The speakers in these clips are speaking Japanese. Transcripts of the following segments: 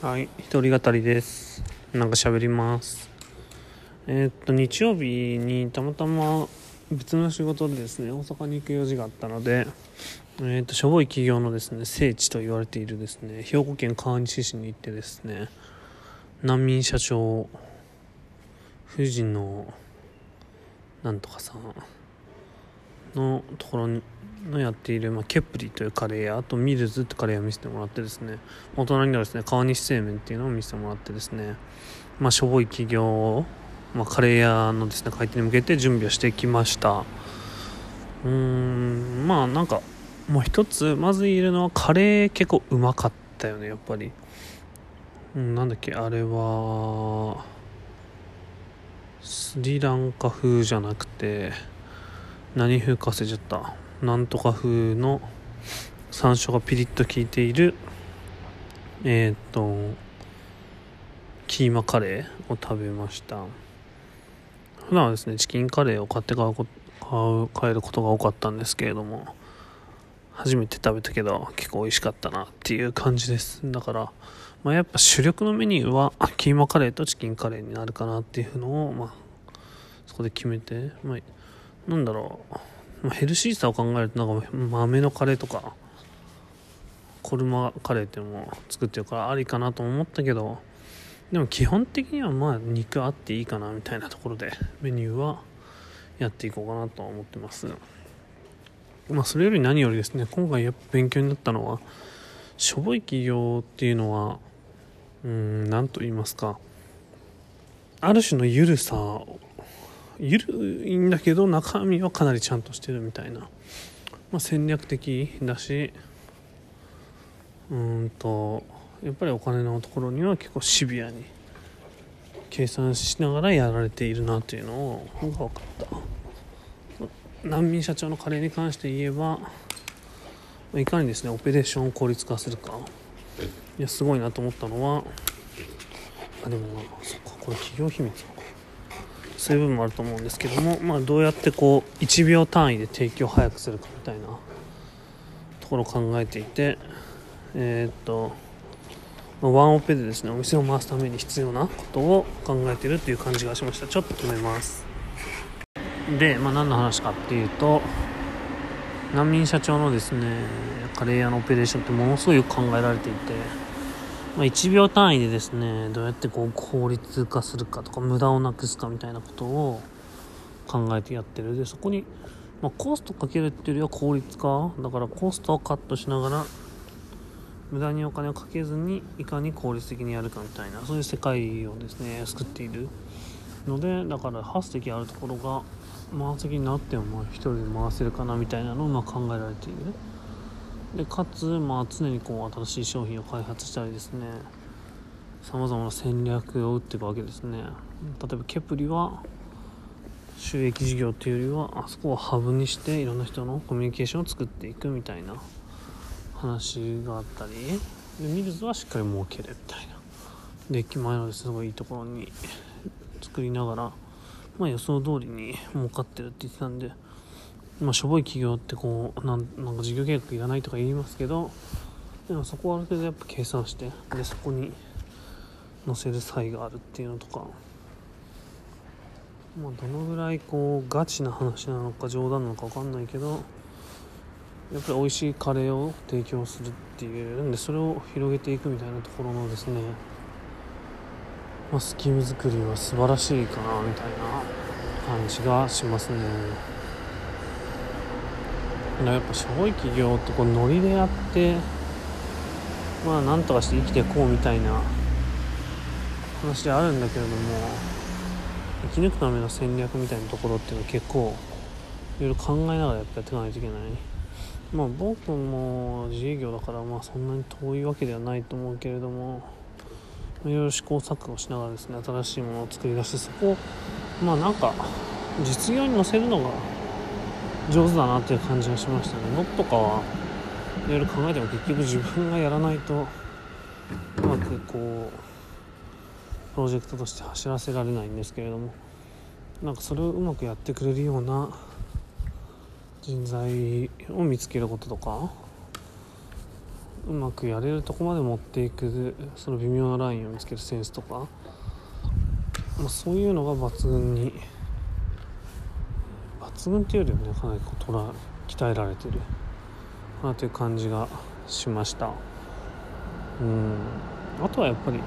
はい、一人語りです。なんか喋ります。えーっと、日曜日にたまたま別の仕事でですね、大阪に行く用事があったので、えーっと、しょぼい企業のですね、聖地と言われているですね、兵庫県川西市に行ってですね、難民社長、富士の、なんとかさんのところに、のやっている、まあ、ケプリというカレー屋あとミルズってカレー屋見せてもらってですねお隣にはですね川西製麺っていうのを見せてもらってですねまあしょぼい企業を、まあ、カレー屋のですね開店に向けて準備をしてきました。うーんまあなんかもう一つまず言えるのはカレー結構うまかったよねやっぱり、うん、なんだっけあれはスリランカ風じゃなくて何風か忘れちゃった。なんとか風の山椒がピリッと効いているえっ、とキーマカレーを食べました。普段はですねチキンカレーを買って買う買う買えることが多かったんですけれども初めて食べたけど結構美味しかったなっていう感じです。だから、まあ、やっぱ主力のメニューはキーマカレーとチキンカレーになるかなっていうのを、まあ、そこで決めて、まあ、なんだろう。ヘルシーさを考えるとなんか豆のカレーとかコルマカレーっていうのも作ってるからありかなと思ったけどでも基本的にはまあ肉あっていいかなみたいなところでメニューはやっていこうかなと思ってます。まあそれより何よりですね今回やっぱ勉強になったのはしょぼい企業っていうのはうん何と言いますかある種の緩さゆるいんだけど中身はかなりちゃんとしてるみたいな、まあ、戦略的だしうんとやっぱりお金のところには結構シビアに計算しながらやられているなというのを分かった。難民社長のカレーに関して言えばいかにですねオペレーションを効率化するか。いやすごいなと思ったのはあでもそっかこれ企業秘密か。そういう部分もあると思うんですけども、まあ、どうやってこう1秒単位で提供を早くするかみたいなところを考えていてえーっと、まワンオペでですねお店を回すために必要なことを考えてるっていう感じがしました。ちょっと止めます。で、まあ、何の話かっていうと難民社長のですねカレー屋のオペレーションってものすごいよく考えられていてまあ、1秒単位でですねどうやってこう効率化するかとか無駄をなくすかみたいなことを考えてやってる。でそこに、まあ、コストかけるっていうよりは効率化。だからコストをカットしながら無駄にお金をかけずにいかに効率的にやるかみたいなそういう世界をですね作っているのでだから8席あるところが満席になってもまあ1人で回せるかなみたいなのをま考えられている。でかつ、まあ、常にこう新しい商品を開発したりですね。さまざまな戦略を打っていくわけですね。例えばケプリは収益事業っていうよりはあそこをハブにしていろんな人のコミュニケーションを作っていくみたいな話があったり。でミルズはしっかり儲けるみたいな。で駅前のですごいいいところに作りながら、まあ、予想通りに儲かってるって言ってたんでまあ、しょぼい企業ってこうなんなんか事業計画いらないとか言いますけどでもそこはある程度やっぱ計算してでそこに載せる際があるっていうのとか、まあ、どのぐらいこうガチな話なのか冗談なのか分かんないけどやっぱり美味しいカレーを提供するっていうんでそれを広げていくみたいなところのですね、まあ、スキーム作りは素晴らしいかなみたいな感じがしますね。やっぱしょぼい企業ってこうノリでやってまあなんとかして生きていこうみたいな話であるんだけれども生き抜くための戦略みたいなところっていうのは結構いろいろ考えながらやってやっていかないといけない。まあ僕も自営業だからまあそんなに遠いわけではないと思うけれどもいろいろ試行錯誤しながらですね新しいものを作り出してそこをまあなんか実用に乗せるのが上手だなっていう感じがしましたね。ノットかはいろいろ考えても結局自分がやらないとうまくこうプロジェクトとして走らせられないんですけれどもなんかそれをうまくやってくれるような人材を見つけることとかうまくやれるとこまで持っていくその微妙なラインを見つけるセンスとか、まあ、そういうのが抜群に抜群っていうよりもねかなりこうら鍛えられてる。なという感じがしました。うん。あとはやっぱり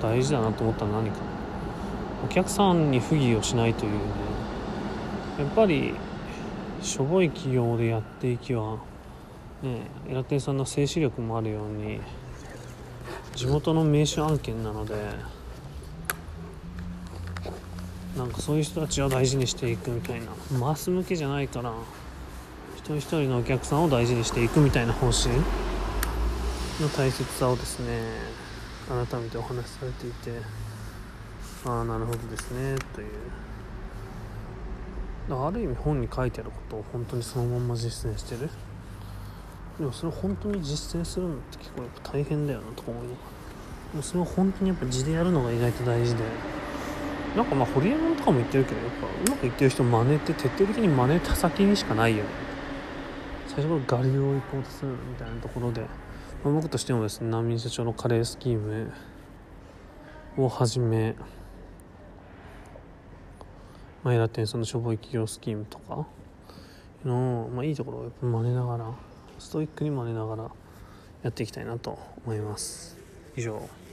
大事だなと思ったのは何か。お客さんに不義をしないというね。やっぱりしょぼい企業でやっていきはねエラテンさんの静止力もあるように地元の名手案件なのでなんかそういう人たちを大事にしていくみたいな。マス向けじゃないから一人一人のお客さんを大事にしていくみたいな方針の大切さをですね改めてお話しされていてああなるほどですねという。ある意味本に書いてあることを本当にそのまんま実践してる。でもそれ本当に実践するのって結構やっぱ大変だよなとか思いながらそれを本当にやっぱ字でやるのが意外と大事で。なんかまあホリエモンとかも言ってるけどやっぱうまくいってる人真似って徹底的に真似た先にしかないよね。最初から我流を行こうとするみたいなところで、まあ、僕としてもですね難民社長のカレースキームをはじめマイラテンそのしょぼい企業スキームとかの、まあ、いいところをやっぱ真似ながらストイックに真似ながらやっていきたいなと思います。以上。